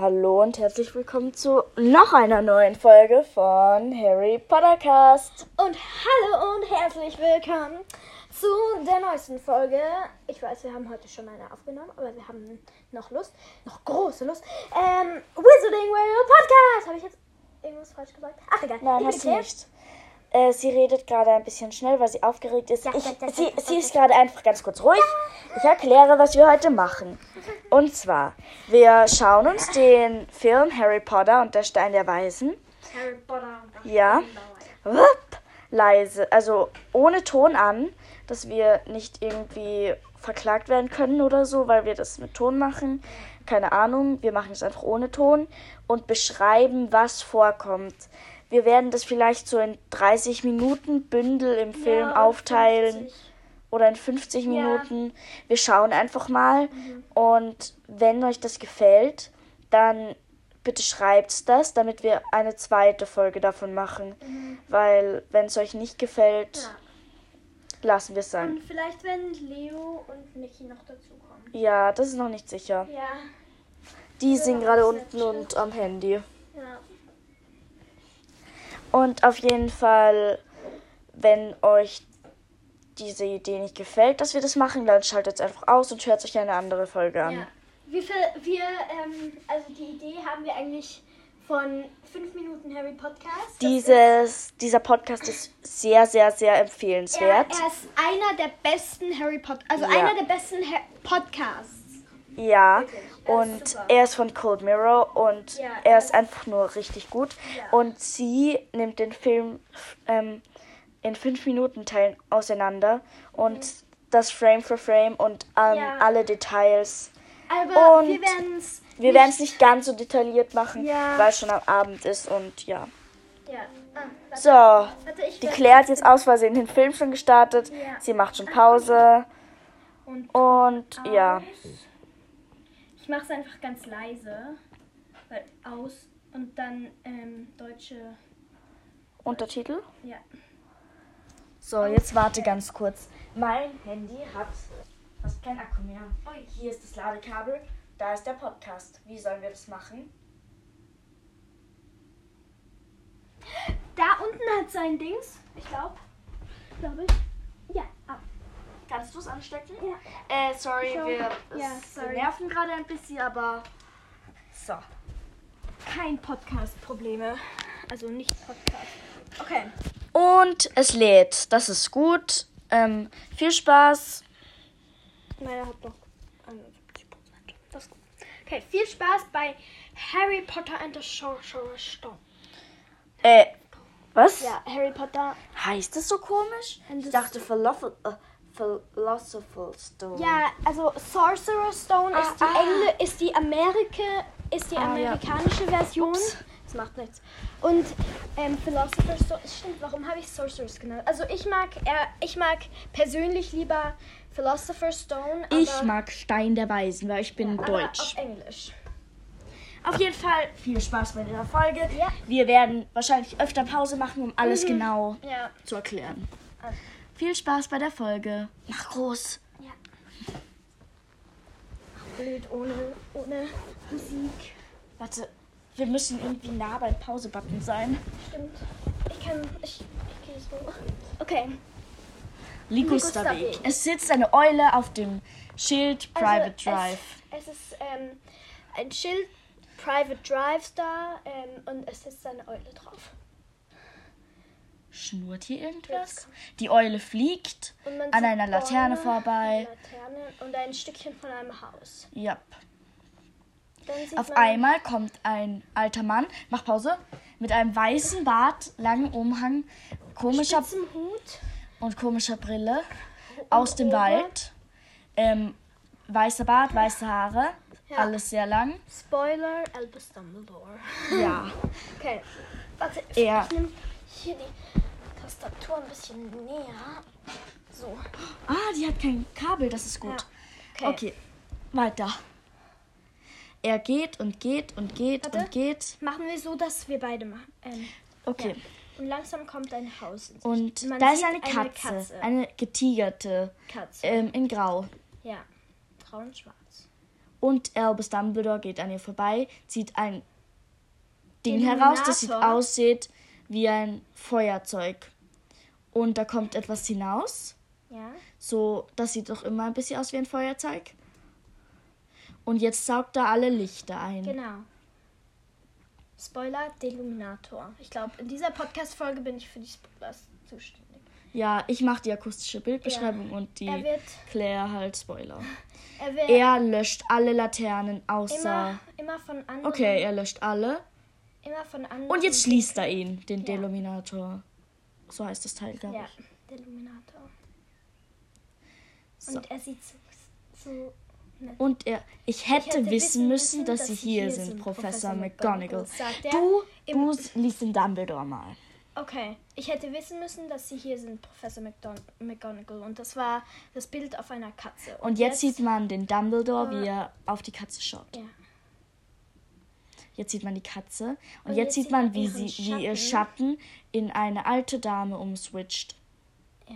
Hallo und herzlich willkommen zu noch einer neuen Folge von Harry Potter Cast. Und hallo und herzlich willkommen zu der neuesten Folge. Ich weiß, wir haben heute schon eine aufgenommen, aber wir haben noch Lust, noch große Lust. Ähm, Wizarding World Podcast. Habe ich jetzt irgendwas falsch gesagt? Ach egal. Nein, Ich hast du nicht. Äh, sie redet gerade ein bisschen schnell, weil sie aufgeregt ist. Ich, sie, sie ist gerade einfach ganz kurz ruhig. Ich erkläre, was wir heute machen. Und zwar, wir schauen uns den Film Harry Potter und der Stein der Weisen Harry Potter. und das Ja. Steinbauer. wupp, leise, also ohne Ton an, dass wir nicht irgendwie verklagt werden können oder so, weil wir das mit Ton machen. Keine Ahnung, wir machen es einfach ohne Ton und beschreiben, was vorkommt. Wir werden das vielleicht so in 30 Minuten Bündel im Film Ja, aufteilen 50. oder in 50 Ja. Minuten. Wir schauen einfach mal und wenn euch das gefällt, dann bitte schreibt das, damit wir eine zweite Folge davon machen. Weil wenn es euch nicht gefällt, Ja. lassen wir es sein. Und vielleicht werden Leo und Niki noch dazukommen. Ja, das ist noch nicht sicher. Ja. Die sind gerade unten und am Handy. Und auf jeden Fall, wenn euch diese Idee nicht gefällt, dass wir das machen, dann schaltet es einfach aus und hört euch eine andere Folge an. Ja. Viel wir, ähm, also die Idee haben wir eigentlich von 5 Minuten Harry Podcast. Dieses, dieser Podcast ist sehr, sehr, sehr ist, er, empfehlenswert. er ist einer der besten Harry Potter, also Ja. einer der besten ha Podcasts. Ja, Wirklich, und er ist von Cold Mirror und Ja, er ist einfach nur richtig gut. Ja. Und sie nimmt den Film ähm, in fünf Minuten Teilen auseinander und das Frame für Frame und ähm, Mhm. Alle Details. Aber Und wir werden es. Wir es nicht ganz so detailliert machen, weil es schon am Abend ist und ja. Ah, warte, So, warte, die Claire hat jetzt aus Versehen den Film schon gestartet. Sie macht schon Pause Und und ja. Mache es einfach ganz leise. Weil aus und dann ähm, deutsche. Untertitel? Ja. So, jetzt warte ganz kurz. Mein Handy hat fast kein Akku mehr. Ui, hier ist das Ladekabel. Da ist der Podcast. Wie sollen wir das machen? Da unten hat sein Dings. Ich glaube. Glaube ich. Kannst du es anstecken? Ja. Äh, sorry, Schon. wir, Ja, es- wir sorry. nerven gerade ein bisschen, aber so. Kein Podcast-Probleme. Also nicht Podcast. Okay. Und es lädt. Das ist gut. Ähm, viel Spaß. Meiner hat noch 71 Das ist gut. Okay, viel Spaß bei Harry Potter and the Sorcerer's Stone. Äh, was? Ja, Harry Potter. Heißt das so komisch? Ich dachte Philosoph äh, Philosophical Stone. Ja, also Sorcerer's Stone Ah, ist die ah. Engl ist die Amerika ist die Ah, ja. amerikanische Version. Ups. Das macht nichts. Und ähm, Philosopher's Stone, stimmt, warum habe ich Sorcerer's genannt? Also ich mag er, ich mag persönlich lieber Philosopher's Stone, aber, Ich mag Stein der Weisen, weil ich bin aber deutsch. auf Englisch. Auf jeden Fall viel Spaß bei dieser Folge. Ja. Wir werden wahrscheinlich öfter Pause machen, um alles genau Ja. zu erklären. Also. Viel Spaß bei der Folge. Mach groß. Ja. Blöd ohne, ohne Musik. Warte, wir müssen irgendwie nah beim Pause-Button sein. Stimmt. Ich kann. Ich, ich gehe so. Okay. Ligusterweg. Ligusterweg. Es sitzt eine Eule auf dem Schild Private also Drive. Es, es ist ähm, ein Schild Private Drive da ähm, und es ist eine Eule drauf. Schnurrt hier irgendwas? Die Eule fliegt an einer Laterne Bäume, vorbei. Laterne und ein Stückchen von einem Haus. Ja. Auf einmal kommt ein alter Mann, mach Pause, mit einem weißen Bart, langem Umhang, komischer Hut. und komischer Brille aus dem Wald. Ähm, weißer Bart, weiße Haare, Ja. alles sehr lang. Spoiler, Albus Dumbledore. Ja. Okay. Warte, Er- ich nehme hier die Tastatur ein bisschen näher. So. Ah, die hat kein Kabel, das ist gut. Ja. Okay, weiter. Er geht und geht und geht Warte. und geht. Machen wir so, dass wir beide machen. Ähm, Okay. ja. Und langsam kommt ein Haus. in Sicht. Und Man da ist eine Katze, eine, Katze. getigerte, Katze. ähm, in Grau. ja. Grau und schwarz. Und Albus Dumbledore geht an ihr vorbei, zieht ein Ding heraus, das sieht aussieht wie ein Feuerzeug. Und da kommt etwas hinaus. Ja. So, das sieht doch immer ein bisschen aus wie ein Feuerzeug. Und jetzt saugt er alle Lichter ein. Genau. Spoiler, Deluminator. Ich glaube, in dieser Podcast-Folge bin ich für die Spoilers zuständig. Ja, ich mache die akustische Bildbeschreibung und die wird, Claire halt Spoiler. er wird Er löscht alle Laternen außer. immer, immer von anderen. Okay, er löscht alle. Immer von anderen. Und jetzt schließt er ihn, den Ja. Deluminator. So heißt das Teil, glaube Ja, ich. Deluminator. So. Und er sieht so, so. Und er, ich hätte, hätte wissen müssen, dass, sie hier sind, Professor Professor McGonagall, McGonagall. Du, du liest den Dumbledore mal. Okay, ich hätte wissen müssen, dass sie hier sind, Professor McDon McGonagall. Und das war das Bild auf einer Katze. Und jetzt sieht man den Dumbledore, wie Äh. er auf die Katze schaut. Ja. Jetzt sieht man die Katze. Und, Und jetzt, sieht man, wie, sie, wie ihr Schatten in eine alte Dame umswitcht. Ja.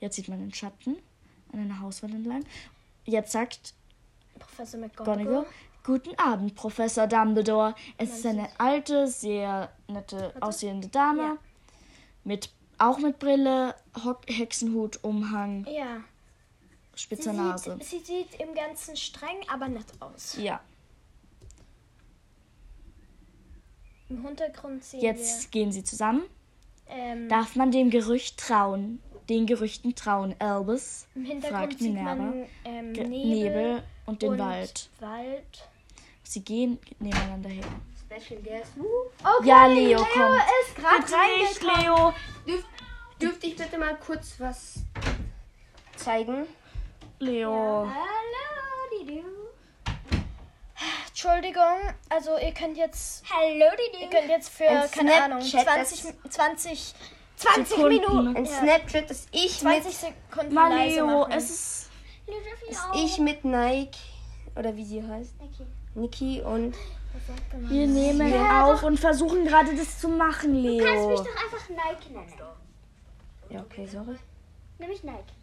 Jetzt sieht man den Schatten an einer Hauswand entlang. Jetzt sagt Professor McGonagall. Guten Abend, Professor Dumbledore. Es ist eine alte, sehr nette aussehende Dame. Ja. Mit, auch mit Brille, Hexenhut, Umhang, Ja. spitzer Sie Nase. sieht, sie sieht im Ganzen streng, aber nett aus. Ja, Im Hintergrund sehen jetzt gehen sie zusammen. wir. Ähm, Darf man dem Gerücht trauen? Den Gerüchten trauen, Albus? Im Hintergrund fragt sieht Minerva. man ähm, Nebel, Nebel und den und Wald. Wald. Sie gehen nebeneinander her. Special Guest. Okay, Ja, Leo kommt. ist gerade reingekommen. Leo! Dürf, dürfte ich bitte mal kurz was zeigen? Leo. Hallo, Didu. Entschuldigung, also ihr könnt jetzt Hallo, ihr könnt jetzt für Ein keine Ahnung Snapchat, 20 20 20 Sekunden. Minuten Ein ja, Snapchat, das ich mit, 20 Sekunden Mal leise Leo, machen. es ist. das ich mit Nike oder wie sie heißt, Niki und Wir nehmen auf und versuchen gerade das zu machen, Leo. einfach Nike nennen. ja okay, sorry. Nämlich Nike.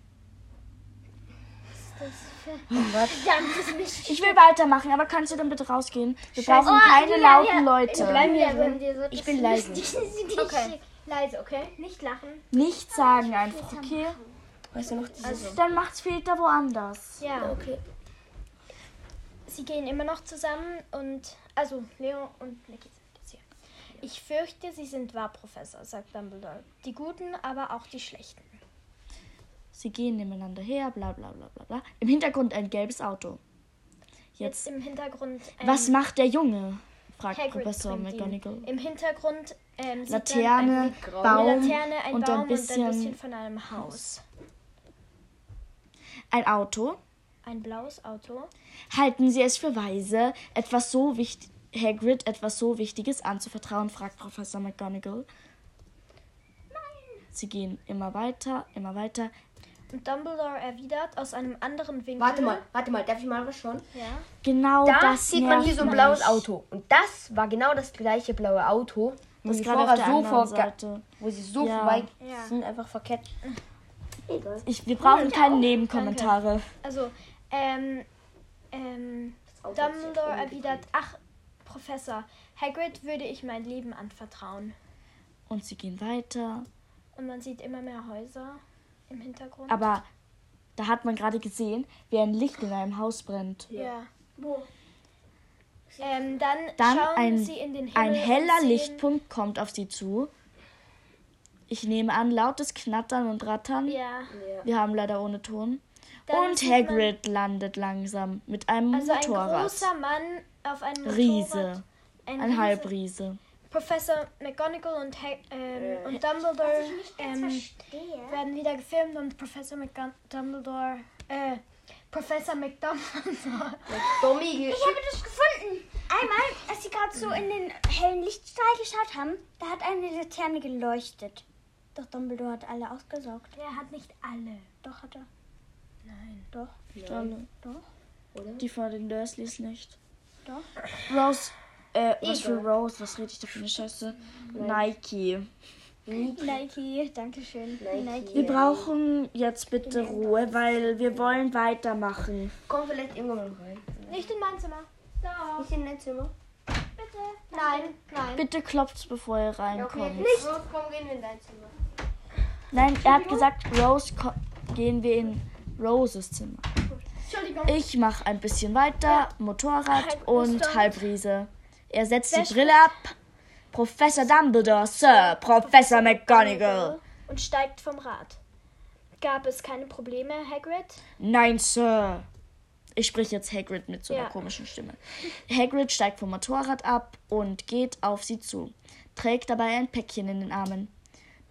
Ich will weitermachen, aber kannst du dann bitte rausgehen? Wir brauchen Oh, keine ja, lauten ja. Leute. Bleiben wir Ja, drin. so Ich das bin leise. Okay, leise, okay? Nicht lachen. Nichts sagen einfach, okay? Weißt du noch dieses? Dann macht's später woanders. Ja, okay. sie gehen immer noch zusammen und also Leo und Niki sind jetzt hier. Ich fürchte, sie sind wahr, Professor, sagt Dumbledore. Die Guten, aber auch die Schlechten. Sie gehen nebeneinander her, bla bla bla bla bla. Im Hintergrund ein gelbes Auto. Jetzt Jetzt, im Hintergrund ein was macht der Junge? fragt Hagrid Professor. McGonagall. Im Hintergrund ähm, Laterne, Baum Laterne, ein und Baum ein bisschen, und ein bisschen von einem Haus. ein Auto. Ein blaues Auto. Halten Sie es für weise, etwas so wichtig, Hagrid etwas so Wichtiges anzuvertrauen? fragt Professor McGonagall. Sie gehen immer weiter, immer weiter. Und Dumbledore erwidert aus einem anderen Winkel. Warte mal, warte mal, darf ich mal was schauen? Ja. Genau Da das sieht man hier so ein blaues mich. Auto. Und das war genau das gleiche blaue Auto, wo Das sie gerade so vor, Seite. wo sie so Ja. vorbei Ja. sind, einfach verkehrt. Ich, wir brauchen keine Nebenkommentare. Also, ähm, ähm, Dumbledore erwidert, ach, Professor, Hagrid würde ich mein Leben anvertrauen. Und sie gehen weiter. Und man sieht immer mehr Häuser im Hintergrund. Aber da hat man gerade gesehen, wie ein Licht in einem Haus brennt. ja. Wo? Ähm, dann, Dann schauen ein, sie in den Himmel ein heller Lichtpunkt kommt auf sie zu. Ich nehme an, lautes Knattern und Rattern. Ja. Wir haben leider ohne Ton. Dann und Hagrid landet langsam mit einem Also ein Motorrad. großer Mann auf einem Motorrad. Riese. Ein, Ein Riese. Halbriese. Professor McGonagall und, Hag ähm, und Dumbledore ähm, werden wieder gefilmt und Professor McGon Dumbledore, äh, Professor McDumbledore. Ich habe das gefunden. Einmal, als sie gerade so in den hellen Lichtstrahl geschaut haben, da hat eine Laterne geleuchtet. Doch Dumbledore hat alle ausgesaugt. Er hat nicht alle. Doch, hat er. Nein. Doch, Alle. doch. Die von den Dursleys nicht. Doch. Rose. Äh, was für Rose? Was rede ich da für eine Scheiße? Nike. Nike, danke schön. Nike. Wir brauchen jetzt bitte Ruhe, weil wir wollen weitermachen. Komm vielleicht irgendwann mal rein. Nicht in mein Zimmer. Doch. Nicht in dein Zimmer. Bitte. Nein, nein. Bitte klopft's, bevor ihr Okay. reinkommt. Nicht. Rose, komm, gehen wir in dein Zimmer. Nein, er hat gesagt, Rose, gehen wir in Roses Zimmer. Entschuldigung. Ich mache ein bisschen weiter, Motorrad Halb- und. Halbriese. Er setzt Wer die Brille ab. Professor Dumbledore, Sir, Professor McGonagall. Und steigt vom Rad. Gab es keine Probleme, Hagrid? Nein, Sir. Ich spreche jetzt Hagrid mit so einer Ja. komischen Stimme. Hagrid steigt vom Motorrad ab und geht auf sie zu, trägt dabei ein Päckchen in den Armen.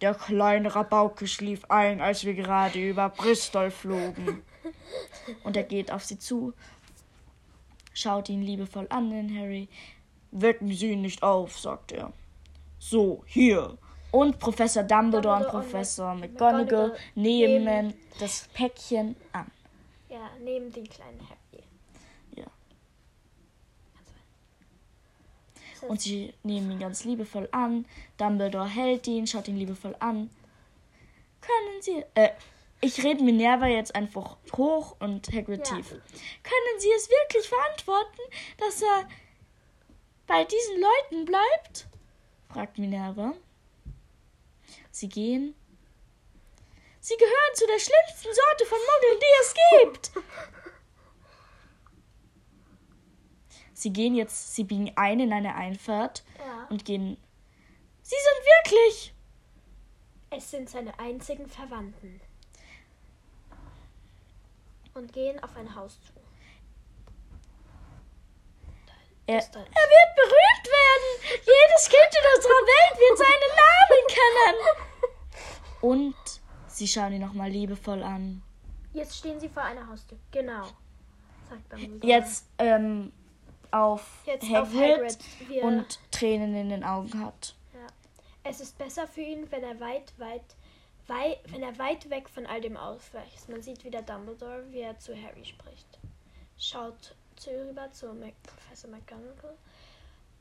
Der kleine Rabauke schlief ein, als wir gerade über Bristol flogen. Und er geht auf sie zu, schaut ihn liebevoll an, den Harry. Wecken Sie ihn nicht auf, sagt er. So, hier. Und Professor Dumbledore, Dumbledore und und Professor Mac- McGonagall McGonagall nehmen nehmen- das Päckchen an. Ja, neben den kleinen Harry. Ja. Und sie nehmen ihn ganz liebevoll an. Dumbledore hält ihn, schaut ihn liebevoll an. Können Sie. Äh, ich rede Minerva jetzt einfach hoch und Hagrid Ja. tief. Können Sie es wirklich verantworten, dass er bei diesen Leuten bleibt? fragt Minerva. Sie gehen. Sie gehören zu der schlimmsten Sorte von Muggeln, die es gibt. Sie gehen jetzt, sie biegen ein in eine Einfahrt Ja. und gehen. Sie sind wirklich. Es sind seine einzigen Verwandten. Und gehen auf ein Haus zu. Er, er wird berühmt werden. Jedes Kind in unserer Welt wird seinen Namen kennen. Und sie schauen ihn nochmal liebevoll an. Jetzt stehen sie vor einer Haustür. Genau. Sagt. Jetzt ähm, auf Jetzt Hagrid, auf Hagrid. Und Tränen in den Augen hat. ja. Es ist besser für ihn, wenn er weit, weit, weit, wenn er weit weg von all dem aufwächst. Man sieht wieder Dumbledore, wie er zu Harry spricht. Schaut zu rüber zu Mac Professor McGonagall,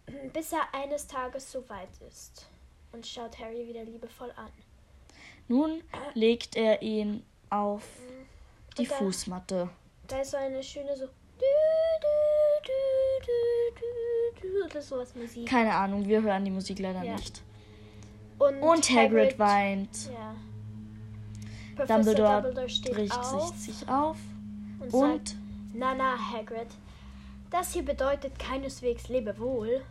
bis er eines Tages so weit ist. Und schaut Harry wieder liebevoll an. Nun legt er ihn auf die Und dann- Fußmatte. Da ist so eine schöne so. Oder sowas Musik. Keine Ahnung, wir hören die Musik leider Ja. nicht. Und, Und Hagrid weint. Ja. Professor Dumbledore, Dumbledore steht bricht auf sich, auf und, und sagt, na na Hagrid, das hier bedeutet keineswegs Lebewohl.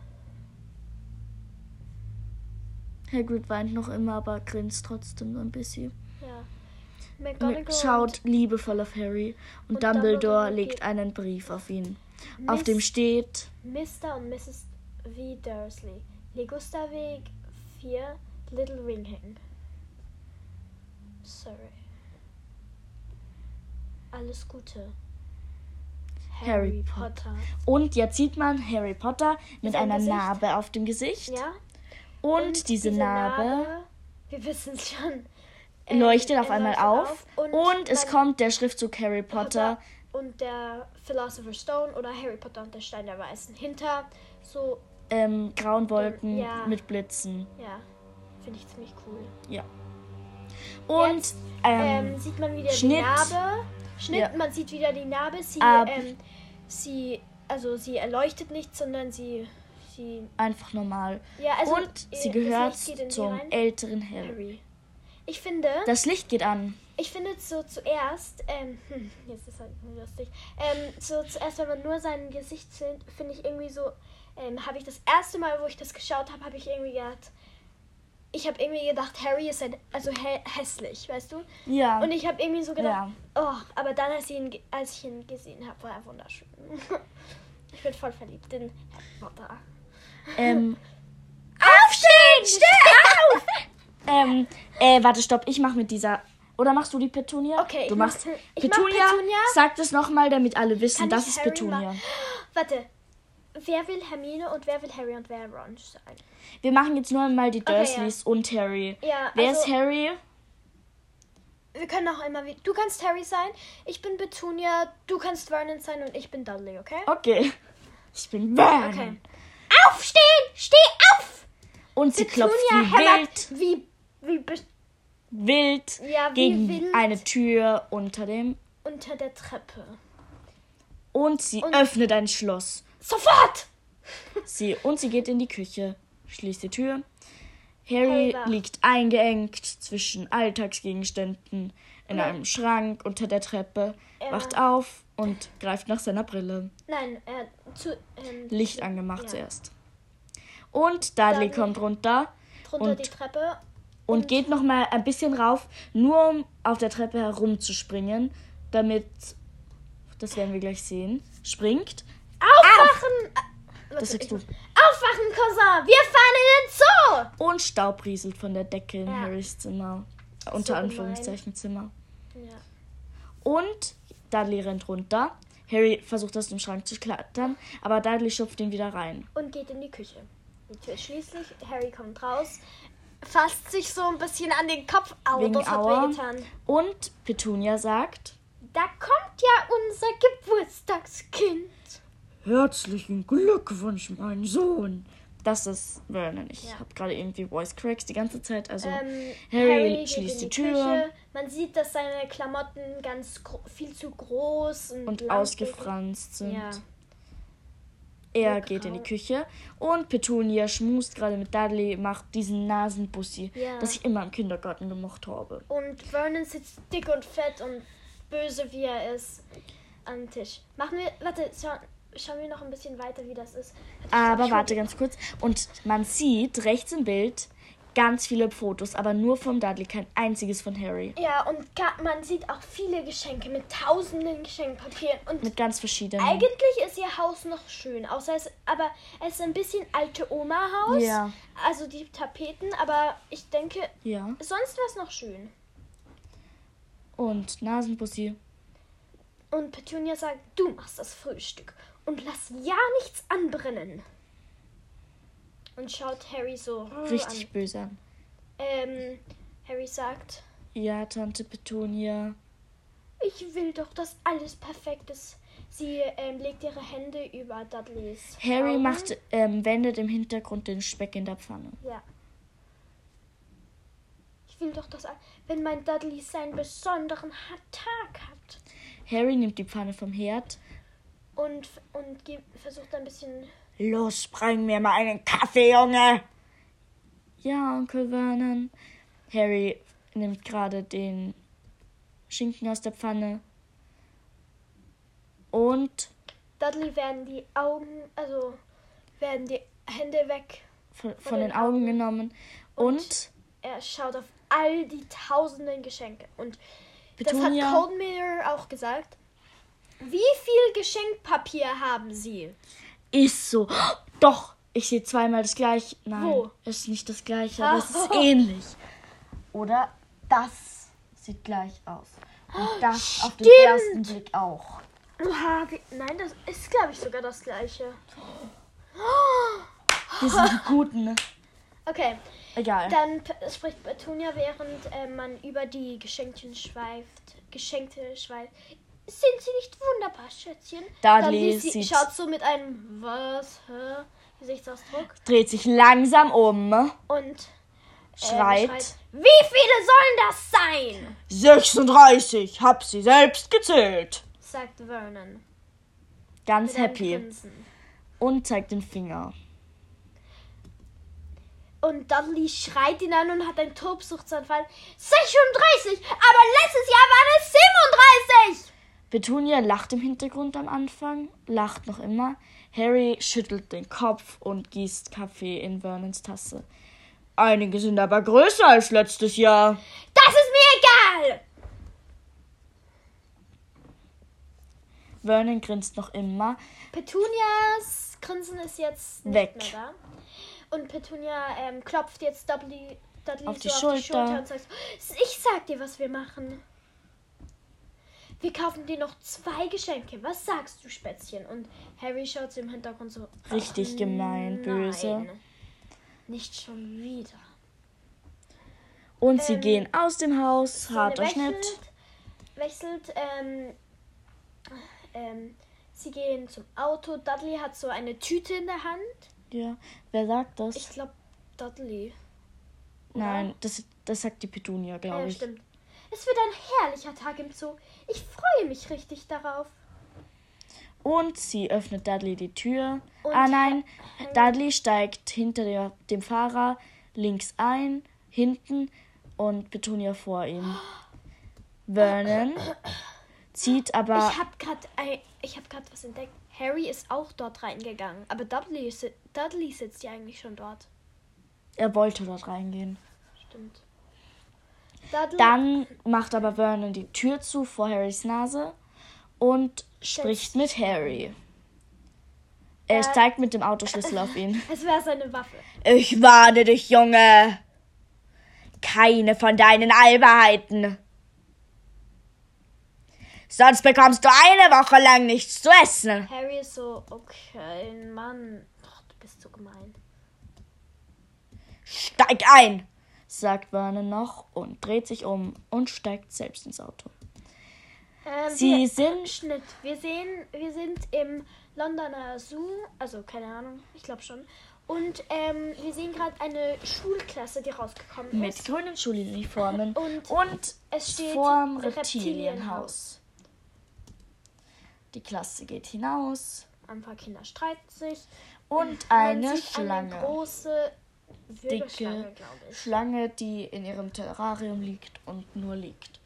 Hagrid weint noch immer, aber grinst trotzdem so ein bisschen. Ja. McGonagall Schaut liebevoll auf Harry und, und Dumbledore Dumbledore legt einen Brief auf ihn, und auf Miss- dem steht Mr. und Mrs. V. Dursley, Ligusterweg 4, Little Ringham. Sorry. Alles Gute. Harry Potter. Und jetzt sieht man Harry Potter mit einer Gesicht. Narbe auf dem Gesicht. Ja? Und, diese, Narbe, wir wissen es schon. ähm, leuchtet auf einmal leuchtet auf. Und, es man- kommt der Schriftzug Harry Potter. und der Philosopher's Stone oder Harry Potter und der Stein der Weißen hinter so Ähm, grauen Wolken Ja. mit Blitzen. ja finde ich ziemlich cool Und Jetzt, ähm, ähm, sieht man wieder Schnitt. die Narbe Schnitt Ja. man sieht wieder die Narbe sie Ab. ähm, sie also sie erleuchtet nicht sondern sie sie einfach normal. ja also Und äh, sie gehört zum älteren Harry. Harry ich finde Das Licht geht an. Ich finde so zuerst, ähm, hm, jetzt ist halt lustig, ähm, so zuerst, wenn man nur sein Gesicht sieht, finde ich irgendwie so, ähm, habe ich das erste Mal, wo ich das geschaut habe, habe ich irgendwie gedacht, ich habe irgendwie gedacht, Harry ist halt, also hä hässlich, weißt du? Ja. Und ich habe irgendwie so gedacht, ja. oh, aber dann, als ich ihn, als ich ihn gesehen habe, war er wunderschön. ich bin voll verliebt in Harry Potter. Ähm, aufstehen! Steh auf! ähm, äh, warte, stopp. Ich mach mit dieser. Oder machst du die Petunia? Okay, du machst mach- ich mach Petunia. Petunia. Sag das nochmal, damit alle wissen, Kann das ist Harry Petunia. Warte, wer will Hermine und wer will Harry und wer Ron sein? Wir machen jetzt nur mal die Okay, Dursleys und Harry. Ja, Wer also- ist Harry? Wir können auch immer wie. Du kannst Harry sein, ich bin Petunia, du kannst Vernon sein und ich bin Dudley, okay? Okay. Ich bin Van. Okay. Aufstehen! Steh auf! Und sie klopft Petunia wie hämmert wild. wie wie wild Ja, wie gegen wild. eine Tür unter dem unter der Treppe. und sie Und- öffnet ein Schloss. Sofort! Sie und sie geht in die Küche, schließt die Tür. Harry wach. liegt eingeengt zwischen Alltagsgegenständen in einem Schrank unter der Treppe, Er- wacht auf und greift nach seiner Brille. Nein, er zu ähm, Licht angemacht ja. zuerst. Und Dudley Dudley- kommt runter und- die Treppe. und geht noch mal ein bisschen rauf, nur um auf der Treppe herumzuspringen, damit, das werden wir gleich sehen, springt. Aufwachen! Ah, Das sagst du. Aufwachen, Cousin! Wir fahren in den Zoo! Und Staub rieselt von der Decke in Ja. Harrys Zimmer. Unter So gemein. Anführungszeichen Zimmer. Ja. Und Dudley rennt runter. Harry versucht aus dem Schrank zu klettern, aber Dudley schupft ihn wieder rein. Und geht in die Küche. Die Tür schließlich. Harry kommt raus. Fasst sich so ein bisschen an den Kopf. Au, Wegen das hat Aua. wehgetan. Und Petunia sagt, Da kommt ja unser Geburtstagskind. Herzlichen Glückwunsch, mein Sohn. Das ist Vernon. Ich Ja. habe gerade irgendwie Voice Cracks die ganze Zeit. Also Ähm, Harry, geht schließt in die Tür Küche. Man sieht, dass seine Klamotten ganz gro- viel zu groß und, und ausgefranst sind. Ja. Er Und geht in die. Küche und Petunia schmust gerade mit Dudley, macht diesen Nasenbussi, Ja. das ich immer im Kindergarten gemocht habe. Und Vernon sitzt dick und fett und böse, wie er ist, am Tisch. Machen wir, warte, schauen wir noch ein bisschen weiter, wie das ist. Aber warte ganz kurz. Und man sieht rechts im Bild ganz viele Fotos, aber nur vom Dudley, kein einziges von Harry. Ja, und man sieht auch viele Geschenke mit tausenden Geschenkpapieren. Und Mit ganz verschiedenen. eigentlich ist ihr Haus noch schön, außer es, aber es ist ein bisschen alte Oma-Haus. Ja. Also die Tapeten, aber ich denke, Ja. sonst war es noch schön. Und Nasenbussi. Und Petunia sagt, du machst das Frühstück und lass ja nichts anbrennen. Und schaut Harry so Richtig an. böse an. Ähm, Harry sagt, Ja, Tante Petunia. ich will doch, dass alles perfekt ist. Sie ähm, legt ihre Hände über Dudleys Harry Augen. macht, ähm, wendet im Hintergrund den Speck in der Pfanne. Ja. Ich will doch, dass, wenn mein Dudley seinen besonderen Tag hat. Harry nimmt die Pfanne vom Herd. Und, und ge- versucht ein bisschen. Los, bring mir mal einen Kaffee, Junge. Ja, Onkel Vernon. Harry nimmt gerade den Schinken aus der Pfanne. Und Dudley werden die Augen, also werden die Hände weg. von, von den Augen genommen. Und Er schaut auf all die tausenden Geschenke. Und das Petunia- hat Cold Mirror auch gesagt. Wie viel Geschenkpapier haben Sie? ist so. Doch, ich sehe zweimal das gleiche. Nein, Wo? es ist nicht das gleiche, aber es ist Oh. ähnlich. Oder das sieht gleich aus. Und das auf den Stimmt. ersten Blick auch. Oha, wie, nein, das ist, glaube ich, sogar das gleiche. Wir sind die Guten, ne? Okay, Egal. dann spricht Petunia, während äh, man über die Geschenkchen schweift. Geschenkte schweift. Sind sie nicht wunderbar, Schätzchen? Dudley sie, sieht- schaut so mit einem Was? Hä? Gesichtsausdruck Dreht sich langsam um. und ähm, Schreit. Wie viele sollen das sein? 36, hab sie selbst gezählt. sagt Vernon. Ganz mit happy. Und zeigt den Finger. Und Dudley schreit ihn an und hat einen Tobsuchtsanfall. 36, aber letztes Jahr waren es 37. Petunia lacht im Hintergrund am Anfang, lacht noch immer. Harry schüttelt den Kopf und gießt Kaffee in Vernons Tasse. Einige sind aber größer als letztes Jahr. Das ist mir egal. Vernon grinst noch immer. Petunias Grinsen ist jetzt nicht Weg. Und Petunia ähm, klopft jetzt Dudley, Dudley Auf die so auf die Schulter. Schulter und sagt, ich sag dir, was wir machen. Wir kaufen dir noch zwei Geschenke. Was sagst du, Spätzchen? Und Harry schaut so im Hintergrund so. Richtig "Ach, gemein, böse." nein. Nicht schon wieder. Und sie Ähm, gehen aus dem Haus. Harter Schnitt. Wechselt, ähm, ähm, sie gehen zum Auto. Dudley hat so eine Tüte in der Hand. Ja. Wer sagt das? Ich glaube, Dudley. Nein, das, das sagt die Petunia, glaube Ja, ich. stimmt. Es wird ein herrlicher Tag im Zoo. Ich freue mich richtig darauf. Und sie öffnet Dudley die Tür. Und ah nein, Dudley steigt hinter der, dem Fahrer links ein, hinten und Petunia vor ihm. Vernon zieht aber. Ich habe gerade ich was entdeckt. Harry ist auch dort reingegangen, aber Dudley, Dudley sitzt ja eigentlich schon dort. Er wollte dort reingehen. Stimmt. Dudley, Dann macht aber Vernon die Tür zu vor Harrys Nase und spricht mit Harry. Er Ja. zeigt mit dem Autoschlüssel auf ihn. es wäre seine Waffe. Ich warne dich, Junge. Keine von deinen Albernheiten. Sonst bekommst du eine Woche lang nichts zu essen. Harry ist so, okay, Mann. Ach, du bist so gemein. Steig ein, sagt Vernon noch und dreht sich um und steigt selbst ins Auto. Ähm, Sie wir, sind Schnitt. Wir sehen, wir sind im Londoner Zoo, also keine Ahnung, ich glaube schon. Und ähm, wir sehen gerade eine Schulklasse, die rausgekommen mit ist. grünen Schuluniformen Und und es steht vorm Reptilienhaus. Reptilienhaus. Die Klasse geht hinaus Ein paar Kinder streiten sich. und eine Schlange. Eine große dicke ich. Schlange, die in ihrem Terrarium liegt und nur liegt.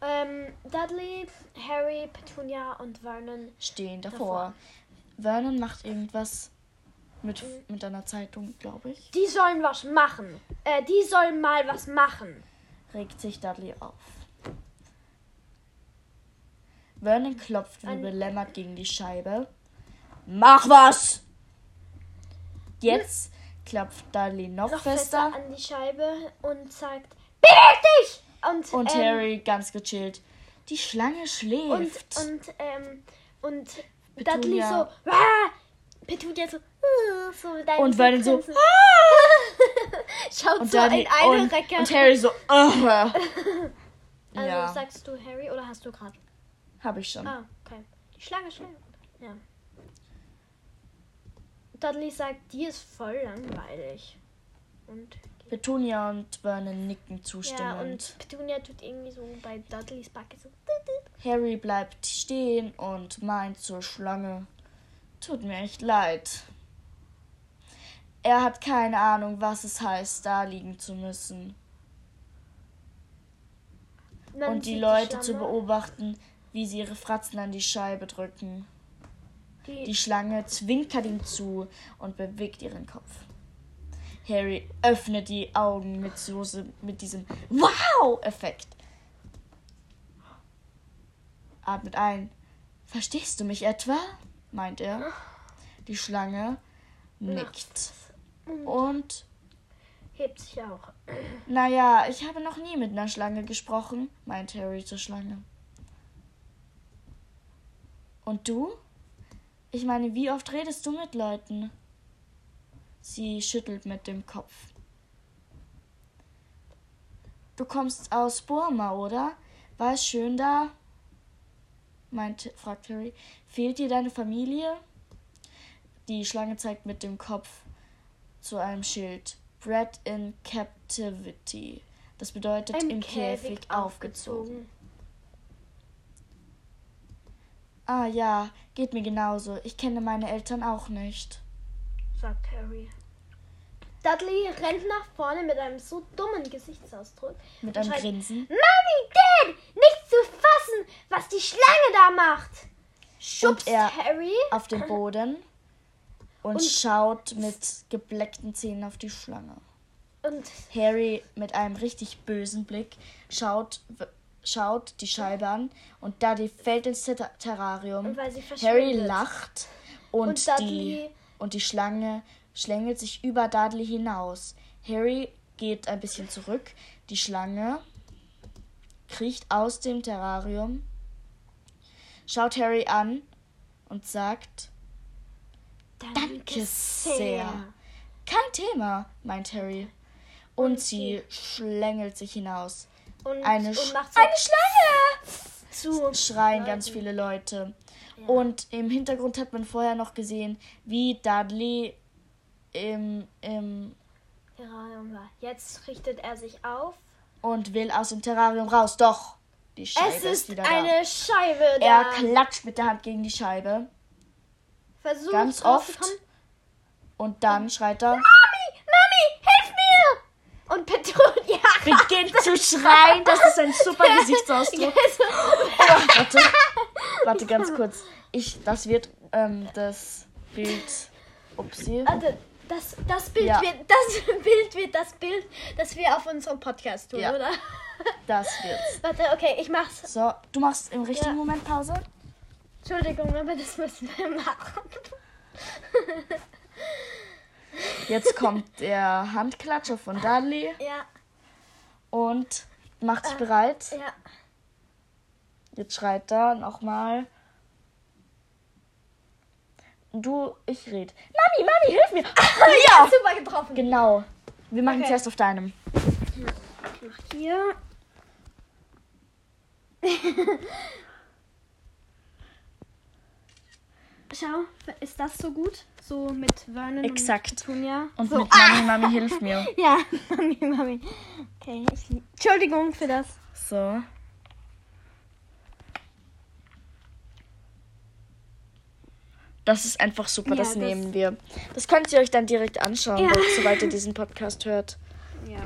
Ähm, Dudley, Harry, Petunia und Vernon. Stehen davor. Vernon macht irgendwas mit, mit einer Zeitung, glaube ich. Die sollen was machen. Äh, die sollen mal was machen. Regt sich Dudley auf. Vernon klopft wie belämmert gegen die Scheibe. Mach was! Jetzt klopft Dudley noch, Noch fester. fester an die Scheibe und sagt, beweg dich! Und, Und ähm, Harry ganz gechillt. Die Schlange und, schläft. und, ähm, und Petunia. Dudley so, Wah! Petunia so, "Uh", so Und Vernon so, Grinsen. Schaut und, so Dudley, in eine und, Recke. und Harry so, uh. also ja, sagst du Harry oder hast du gerade? habe ich schon. Ah, okay. Die Schlange schläft. Ja. Dudley sagt, die ist voll langweilig. Und Petunia und Vernon nicken ja, zustimmend. und Petunia tut irgendwie so bei Dudleys Backe so. Harry bleibt stehen und meint zur Schlange. Tut mir echt leid. Er hat keine Ahnung, was es heißt, da liegen zu müssen. Man und die Leute zu Schlange, beobachten, wie sie ihre Fratzen an die Scheibe drücken. Die, Schlange zwinkert ihm zu und bewegt ihren Kopf. Harry öffnet die Augen mit, so, mit diesem Wow-Effekt. Atmet ein. Verstehst du mich etwa? meint er. Die Schlange nickt. Und, hebt sich auch. naja, ich habe noch nie mit einer Schlange gesprochen, meint Harry zur Schlange. Und du? Ich meine, wie oft redest du mit Leuten? Sie schüttelt mit dem Kopf. Du kommst aus Burma, oder? War es schön da? meint, fragt Harry. Fehlt dir deine Familie? Die Schlange zeigt mit dem Kopf zu einem Schild. Bred in captivity. Das bedeutet im, Käfig, aufgezogen. Ah ja, geht mir genauso. Ich kenne meine Eltern auch nicht. sagt Harry. Dudley rennt nach vorne mit einem so dummen Gesichtsausdruck. Mit einem schreit, Grinsen. Mami, Dad, nicht zu fassen, was die Schlange da macht. Schubst er- Harry Auf den Boden und, Und- schaut mit gebleckten Zähnen auf die Schlange. und Harry mit einem richtig bösen Blick schaut, schaut die Scheibe an und Dudley fällt ins Ter Terrarium. Harry lacht und, Und die, und die Schlange schlängelt sich über Dudley hinaus. Harry geht ein bisschen zurück. Die Schlange kriecht aus dem Terrarium, schaut Harry an und sagt, Danke sehr. Kein Thema, meint Harry. Und sie schlängelt sich hinaus. Und, Eine, und macht so eine Schlange! zu. Schreien ganz Leuten. viele Leute. Und im Hintergrund hat man vorher noch gesehen, wie Dudley im, im Terrarium war. Jetzt richtet er sich auf. Und will aus dem Terrarium raus. Doch, die Scheibe es ist ist wieder eine Scheibe da. Er da. klatscht mit der Hand gegen die Scheibe. Versucht ganz oft. Und dann schreit er, Mami, Mami, hilf mir! Und Petunia. Beginnt zu schreien. Das ist ein super Gesichtsausdruck. Oh, warte, warte ganz kurz. Ich, das wird ähm, das Bild. Upsi. Warte, das, das, Bild Ja. wird, das Bild wird das Bild, das wir auf unserem Podcast tun, Ja. oder? Das wird's. Warte, okay, ich mach's. So, du machst im richtigen Ja. Moment Pause. Entschuldigung, aber das müssen wir machen. Jetzt kommt der Handklatscher von Dudley Ja, und macht sich bereit. ja. Jetzt schreit er nochmal. Du, ich red. Mami, Mami, hilf mir. ja, Super getroffen. genau. Wir machen Okay. zuerst auf deinem. Hier. Schau, ist das so gut? So mit Vernon Exakt. und Petunia. Und so. mit Mami, Mami, hilf mir. Ja, Mami, Mami. Okay, ich, Entschuldigung für das. So. Das ist einfach super, Ja, das, das- nehmen wir. Das könnt ihr euch dann direkt anschauen, Ja. sobald ihr diesen Podcast hört. Ja.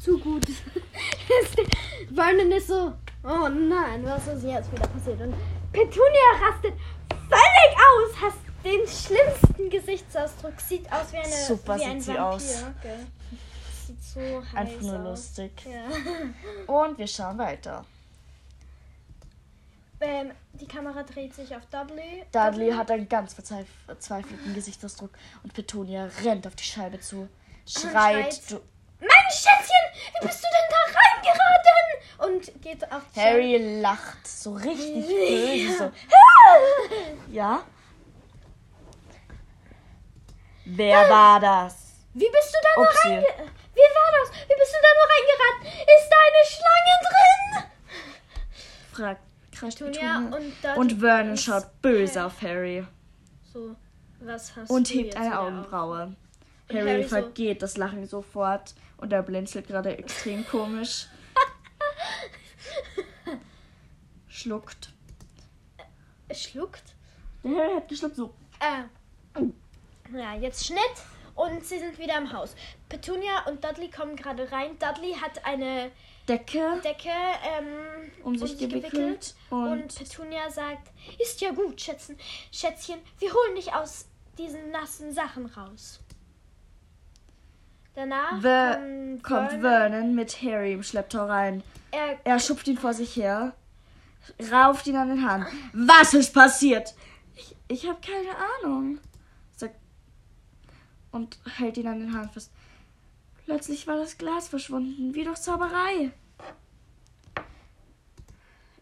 Zu gut. Vernon ist so, oh nein, was ist jetzt wieder passiert? Und Petunia rastet völlig aus, hast den schlimmsten Gesichtsausdruck, sieht aus wie eine Super wie sieht ein sie Vampir. aus. Gell? Sieht so heiß Einfach nur aus. lustig. Ja. Und wir schauen weiter. Ähm, die Kamera dreht sich auf Dudley. Dudley hat einen ganz verzweif- verzweifelten Gesichtsausdruck und Petunia rennt auf die Scheibe zu, schreit. schreit. Du, Mein Schätzchen, wie bist du denn da reingeraten? Und geht auf die Harry lacht so richtig böse. So. Ja? Wer war das? Wie bist du da Upsi. reingeraten? Wie war das? Wie bist du da nur reingeraten? Ist da eine Schlange drin? fragt kreischt Petunia und Und Vernon schaut böse auf Harry So, was hast und du hebt eine Augenbraue. Harry, Harry so- vergeht das Lachen sofort und er blinzelt gerade extrem komisch. Schluckt. Es schluckt. Der Harry hat geschluckt so. Äh. Ja, jetzt Schnitt und sie sind wieder im Haus. Petunia und Dudley kommen gerade rein. Dudley hat eine Decke Decke ähm, um sich gewickelt Und, und Petunia sagt, ist ja gut, Schätzen. Schätzchen, wir holen dich aus diesen nassen Sachen raus. Danach Ver kommt, kommt Vernon. Vernon mit Harry im Schlepptau rein. Er, Er schupft ihn vor sich her, rauft ihn an den Haaren. Was ist passiert? Ich, ich habe keine Ahnung. Und hält ihn an den Haaren fest. Plötzlich war das Glas verschwunden, wie durch Zauberei.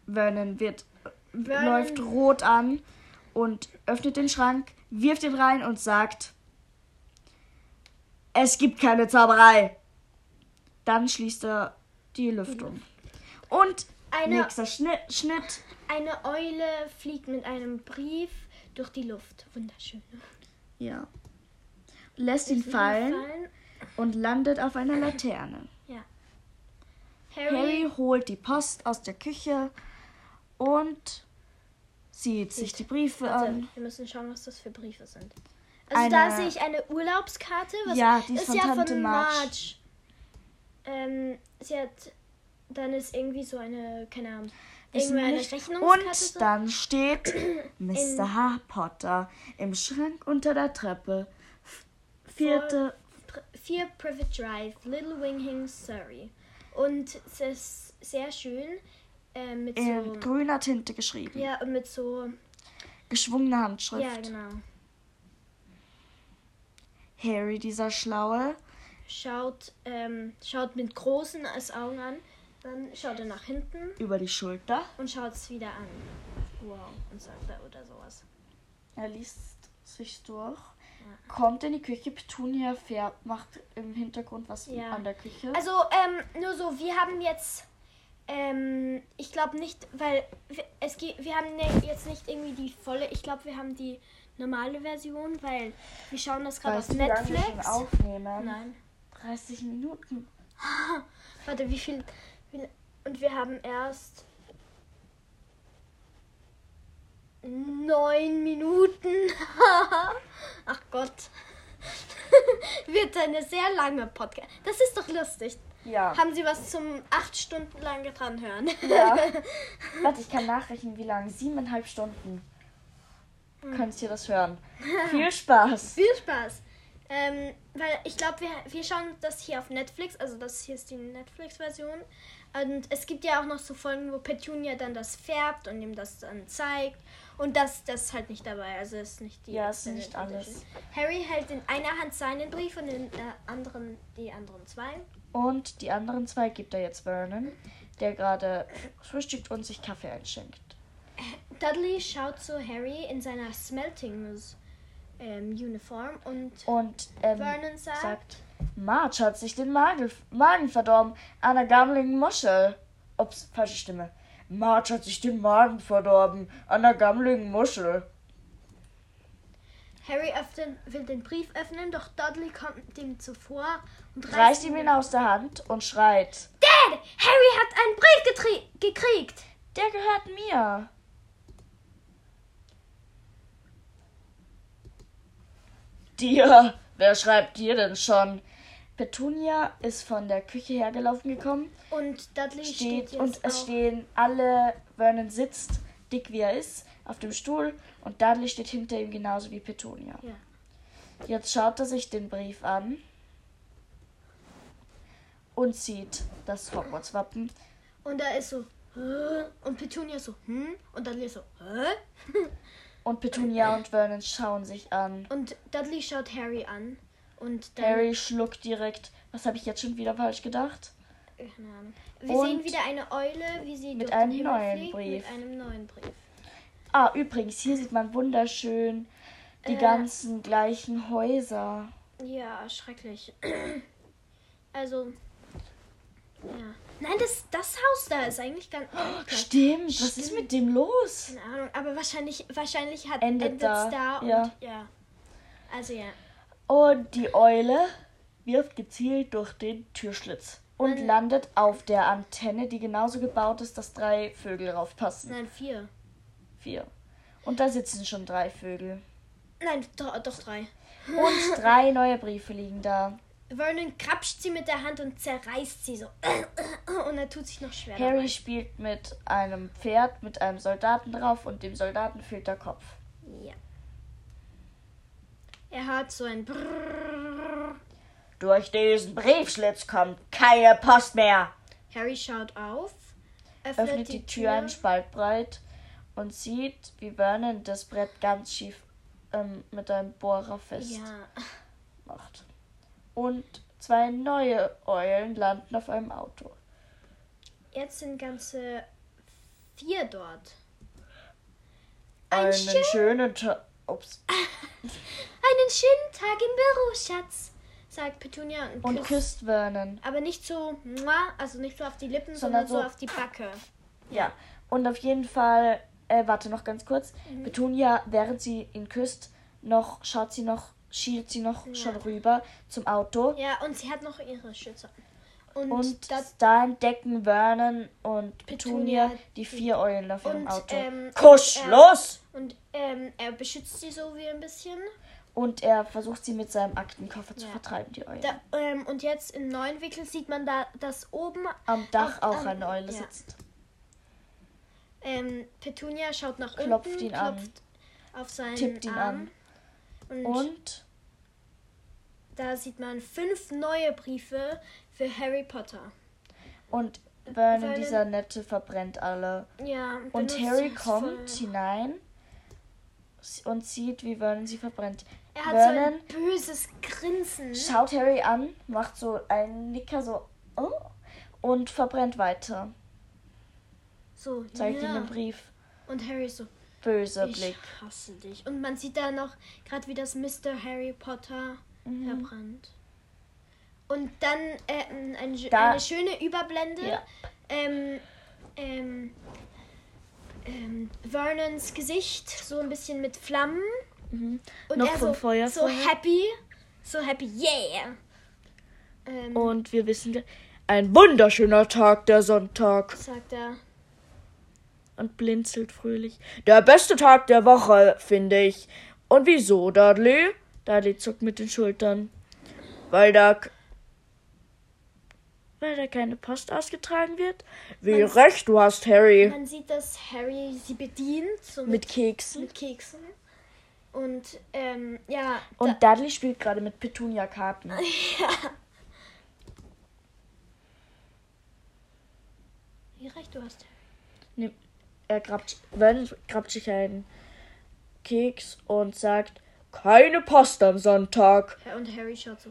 Vernon wird Vernon- läuft rot an und öffnet den Schrank, wirft ihn rein und sagt: Es gibt keine Zauberei. Dann schließt er die Lüftung. Und Eine- nächster Schnitt, Schnitt. eine Eule fliegt mit einem Brief durch die Luft. Wunderschön. Ja. Lässt ihn fallen Fallen. und landet auf einer Laterne. Harry, Harry holt die Post aus der Küche und sieht sich die Briefe Warte, an. wir müssen schauen, was das für Briefe sind. Also Eine- da sehe ich eine Urlaubskarte. Was Ja, die ist ist von ja Tante von Marge. Marge. Ähm, sie hat, dann ist irgendwie so eine, keine Ahnung. Und dann steht Mr. Harry Potter im Schrank unter der Treppe. Vierte. Pri- 4 Privet Drive, Little Winging, Surrey. Und es ist sehr schön äh, mit in so, grüner Tinte geschrieben. ja, und mit so, Geschwungene Handschrift. ja, genau. Harry, dieser Schlaue, Schaut, ähm, schaut mit großen Augen an. Dann schaut er nach hinten über die Schulter. und schaut es wieder an. Wow. Und sagt er oder sowas. Er liest sich durch. Kommt in die Küche. Petunia färbt, macht im Hintergrund was Ja. an der Küche. Also, ähm, nur so, wir haben jetzt, ähm, ich glaube nicht, weil wir, es geht, wir haben ne, jetzt nicht irgendwie die volle, ich glaube, wir haben die normale Version, weil wir schauen das gerade auf Netflix. aufnehmen? Nein. 30 Minuten. Warte, wie viel, wie, und wir haben erst neun Minuten. Ach Gott. Wird eine sehr lange Podcast. Das ist doch lustig. Ja. Haben Sie was zum acht Stunden lang dran hören? ja. Warte, ich kann nachrechnen, wie lange. Siebeneinhalb Stunden. Hm. Könnt ihr das hören? Viel Spaß. Viel Spaß. Ähm, weil ich glaube, wir, wir schauen das hier auf Netflix. Also das hier ist die Netflix-Version. Und es gibt ja auch noch so Folgen, wo Petunia dann das färbt und ihm das dann zeigt. Und das, das ist halt nicht dabei. Also ist nicht die. Ja, ist nicht alles. Edition. Harry hält in einer Hand seinen Brief und in der anderen die anderen zwei. Und die anderen zwei gibt er jetzt Vernon, der gerade frühstückt und sich Kaffee einschenkt. Dudley schaut zu Harry in seiner Smeltings ähm, Uniform und Und ähm, Vernon sagt, sagt, Marge hat sich den Magen, Magen verdorben an einer gammeligen Muschel. Ups, falsche Stimme. Marge hat sich den Magen verdorben an einer gammeligen Muschel. Harry öffnen, will den Brief öffnen, doch Dudley kommt ihm zuvor und Reißt ihm ihn aus der Hand und schreit, Dad! Harry hat einen Brief gekriegt! der gehört mir. Dir? Wer schreibt dir denn schon? Petunia ist von der Küche hergelaufen gekommen Und Dudley steht, steht und es stehen alle, Vernon sitzt, dick wie er ist, auf dem Stuhl und Dudley steht hinter ihm genauso wie Petunia. Ja. Jetzt schaut er sich den Brief an und sieht das Hogwarts-Wappen. Und da ist so, und Petunia so, hm? Und Dudley so, hä? Und Petunia und Vernon schauen sich an. Und Dudley schaut Harry an. Und Harry schluckt direkt. Was habe ich jetzt schon wieder falsch gedacht? Keine Ahnung. Wir Und sehen wieder eine Eule, wie sie mit einem neuen fliegt, Brief. Mit einem neuen Brief. Ah, übrigens, hier sieht man wunderschön die Äh. ganzen gleichen Häuser. Ja, schrecklich. Also, ja. Nein, das, das Haus da ist eigentlich ganz. ganz klein. Stimmt, was ist mit dem los? Keine Ahnung, aber wahrscheinlich, wahrscheinlich hat Endet endet's da, da, und ja. ja. Also ja. Und die Eule wirft gezielt durch den Türschlitz und Man- landet auf der Antenne, die genauso gebaut ist, dass drei Vögel raufpassen. Nein, vier. Vier. Und da sitzen schon drei Vögel. Nein, doch, doch drei. Und drei neue Briefe liegen da. Vernon krapscht sie mit der Hand und zerreißt sie so. Und er tut sich noch schwer. Harry dabei. spielt mit einem Pferd mit einem Soldaten drauf und dem Soldaten fehlt der Kopf. Er hat so ein Brrrr. Durch diesen Briefschlitz kommt keine Post mehr. Harry schaut auf, öffnet, Öffnet die Tür einen Spalt breit und sieht, wie Vernon das Brett ganz schief ähm, mit einem Bohrer fest Ja. macht. Und zwei neue Eulen landen auf einem Auto. Jetzt sind ganze vier dort. Ein Einen schön- schönen Tag. Ups. Einen schönen Tag im Büro, Schatz, sagt Petunia und, Und küsst. küsst Vernon. Aber nicht so, also nicht so auf die Lippen, Sondern sondern, so so- auf die Backe. Ja. Und auf jeden Fall, äh, warte noch ganz kurz. Mhm. Petunia, während sie ihn küsst, noch schaut sie noch, schielt sie noch schon rüber zum Auto. Ja, und sie hat noch ihre Schütze. Und, Und das, da entdecken Vernon und Petunia, Petunia die vier Eulen auf ihrem und, Auto. ähm, Kusch, er- los! und ähm, er beschützt sie so wie ein bisschen. Und er versucht sie mit seinem Aktenkoffer zu Ja. vertreiben, die Eulen. Da, ähm, und jetzt im neuen Winkel sieht man da, dass oben Am Dach auf- auch am- eine Eule ja. sitzt. ähm, Petunia schaut nach Klopft unten, ihn an. klopft auf seinen Tippt ihn Arm. Und, Und da sieht man fünf neue Briefe für Harry Potter. Und Vernon, dieser Nette, verbrennt alle. Ja, Und Harry kommt voll. hinein und sieht, wie Vernon sie verbrennt. Er hat Vernon so ein böses Grinsen. schaut Harry an, macht so einen Nicker so oh, und verbrennt weiter. So, Zeigt ja. ihm den Brief. Und Harry so, Böser ich Blick. hasse dich. Und man sieht da noch gerade, wie das Mr. Harry Potter Mhm. verbrannt. Und dann äh, ein, ein, Da- eine schöne Überblende. Ja. Ähm, ähm, ähm, Vernons Gesicht so ein bisschen mit Flammen Und Noch er vom so, Feuer so vorher. happy. So happy, yeah. Ähm, Und wir wissen, ein wunderschöner Tag, der Sonntag. sagt er. Und blinzelt fröhlich. Der beste Tag der Woche, finde ich. Und wieso, Dudley? Dudley zuckt mit den Schultern. Weil da. Weil da keine Post ausgetragen wird? Wie Man- recht du hast, Harry. Man sieht, dass Harry sie bedient, so mit, Mit Keksen. mit Keksen. Und ähm, ja, Und Dudley spielt gerade mit Petunia-Karten. wie recht du hast. Er grabt, Vernon grabt sich einen Keks und sagt, keine Post am Sonntag. Ja, und Harry schaut so.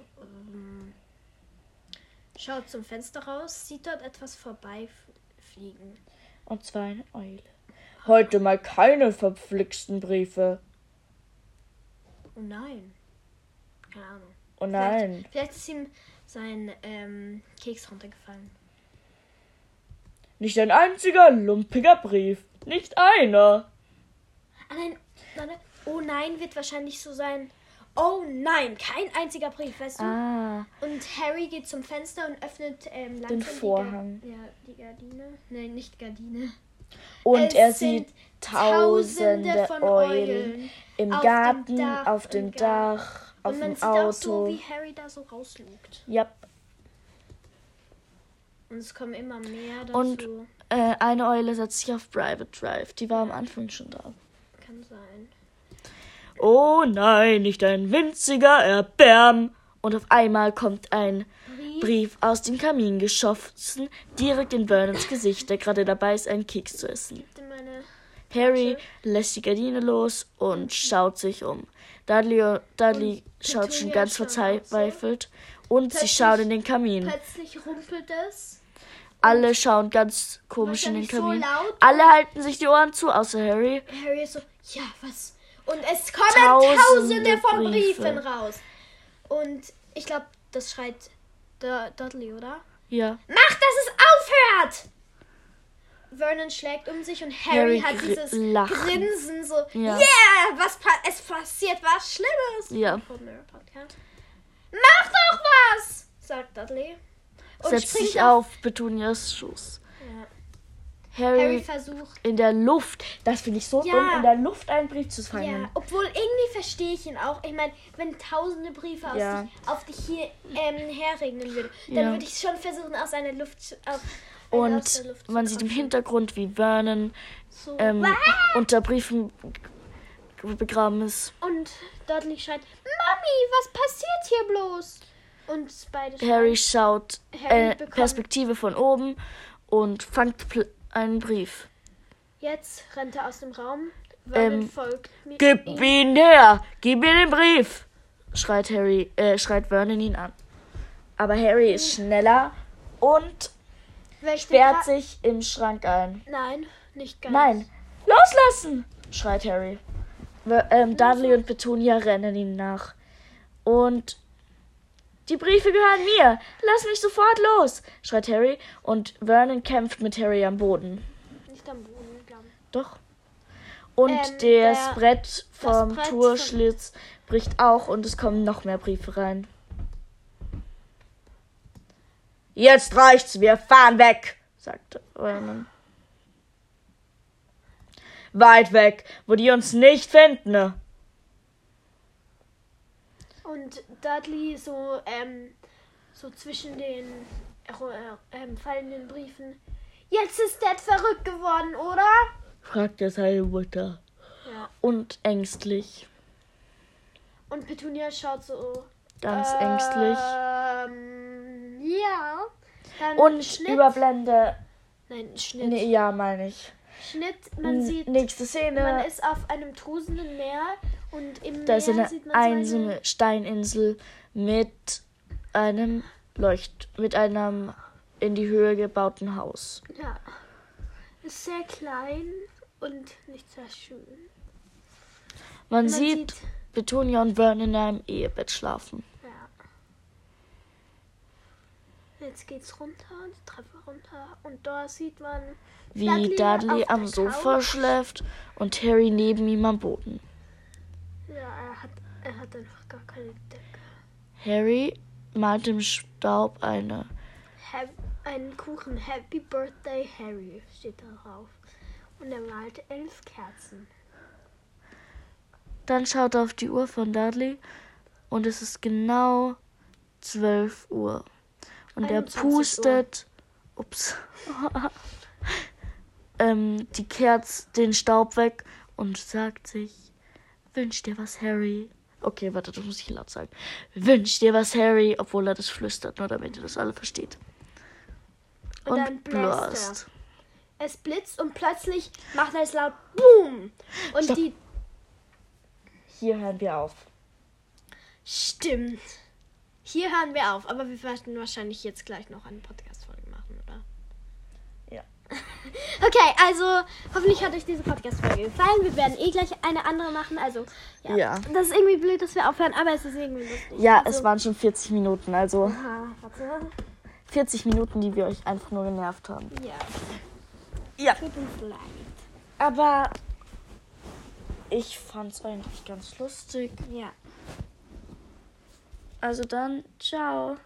Schaut zum Fenster raus, sieht dort etwas vorbeifliegen. Und zwar eine Eule. Heute mal keine verflixten Briefe. Oh nein. Keine Ahnung. Oh nein. Vielleicht, vielleicht ist ihm sein ähm, Keks runtergefallen. Nicht ein einziger lumpiger Brief. Nicht einer. Ah nein. Oh nein, wird wahrscheinlich so sein. Oh nein, kein einziger Brief, weißt du? Ah, Und Harry geht zum Fenster und öffnet ähm, langsam Den die Ga- Vorhang. ja, die Gardine. Nein, nicht Gardine. und Es er sieht tausende von Eulen im auf dem Garten, Dach, auf dem. Dach, auf und man dem sieht auch so, Auto. wie Harry da so rauslugt. Ja. Und es kommen immer mehr dazu. Und äh, eine Eule setzt sich auf Private Drive. Die war am Anfang schon da. Kann sein. Oh nein, nicht ein winziger Erbärm. Und auf einmal kommt ein Brief. Aus dem Kamin geschossen, direkt in Vernons Gesicht, der gerade dabei ist, einen Keks zu essen. Harry lässt die Gardine los und schaut sich um. Dudley, Dudley schaut schon ganz verzweifelt und sie schaut in den Kamin. Plötzlich rumpelt es. Alle schauen ganz komisch in den Kamin. Alle halten sich die Ohren zu, außer Harry. Harry ist so, ja, was? Und es kommen Tausende tausende, von Briefe. Briefen raus. Und ich glaube, das schreit der Dudley, oder? Ja. Mach, dass es aufhört! Vernon schlägt um sich und Harry, Harry hat dieses lacht. Grinsen so, Ja. yeah, was pa es passiert was Schlimmes. Ja. Mach doch was, sagt Dudley. Und Setzt springt sich auf Petunias Schoß. Harry, Harry versucht. in der Luft. Das finde ich so Ja. dumm, in der Luft einen Brief zu fangen. Ja, obwohl irgendwie verstehe ich ihn auch. Ich meine, wenn tausende Briefe auf, Ja. dich, auf dich hier ähm, herregnen würde, dann Ja. würde ich schon versuchen, aus einer Luft zu, auf, aus Und der Luft man sieht im. Hintergrund, wie Vernon So. ähm, unter Briefen begraben ist. Und Dudley schreit, Mami, was passiert hier bloß? Und beide Harry schaut Harry äh, Perspektive von oben und fangt pl- einen Brief. Jetzt rennt er aus dem Raum. Ähm, folgt mir. Gib ihn her! Gib mir den Brief! schreit Harry, äh, schreit Vernon ihn an. Aber Harry ist schneller und den sperrt sich im Schrank ein. Nein, nicht ganz. Nein! Loslassen! schreit Harry. Ähm, Dudley und Petunia rennen ihm nach. Und die Briefe gehören mir. Lass mich sofort los, schreit Harry. Und Vernon kämpft mit Harry am Boden. Nicht am Boden, glaube ich. Doch. Und Ähm, das der- Brett vom Brett Turschlitz bricht auch und es kommen noch mehr Briefe rein. Jetzt reicht's, wir fahren weg, sagte Vernon. Weit weg, wo die uns nicht finden. Und Dudley so, ähm, so zwischen den äh, ähm, fallenden Briefen. Jetzt ist Dad verrückt geworden, oder? fragte seine Mutter. Ja. Und ängstlich, Und Petunia schaut so. ganz äh, ängstlich. Ähm, ja. Dann Und Schnitt. Überblende. Nein, Schnitt. Nee, ja, meine ich. Schnitt, man N- sieht, Nächste Szene. man ist auf einem tosenden Meer Da ist eine einsame Steininsel mit einem Leucht, mit einem in die Höhe gebauten Haus. Ja. Ist sehr klein und nicht sehr schön. Man, Man sieht, sieht- Petunia und Vern in einem Ehebett schlafen. Ja. Jetzt geht's runter, die Treppe runter und da sieht man Wie Dudley Dudley am Sofa Couch. schläft und Harry neben ihm am Boden. Ja, er hat, er hat einfach gar keine Decke. Harry malt im Staub eine. Hab, einen Kuchen. Happy Birthday, Harry steht darauf. Und er malt elf Kerzen. Dann schaut er auf die Uhr von Dudley und es ist genau 12 Uhr. Und er 21 Uhr. pustet, ups, ähm, die Kerz, den Staub weg und sagt sich, wünsch dir was, Harry. Okay, warte, das muss ich laut sagen. Wünsch dir was, Harry, obwohl er das flüstert, nur damit ihr das alle versteht. Und dann bläst Es blitzt und plötzlich macht er es laut Boom. Und Stopp. die. Hier hören wir auf. Stimmt. Hier hören wir auf, aber wir werden wahrscheinlich jetzt gleich noch eine Podcast-Folge machen, oder? Ja. Okay, also hoffentlich hat euch diese Podcast-Folge gefallen. Wir werden eh gleich eine andere machen. Also, ja. Ja. Das ist irgendwie blöd, dass wir aufhören, aber es ist irgendwie lustig. Ja, also, es waren schon 40 Minuten, also Aha, warte. 40 Minuten, die wir euch einfach nur genervt haben. Ja. Ja. Tut uns leid. Aber ich fand's eigentlich ganz lustig. Ja. Also dann, ciao.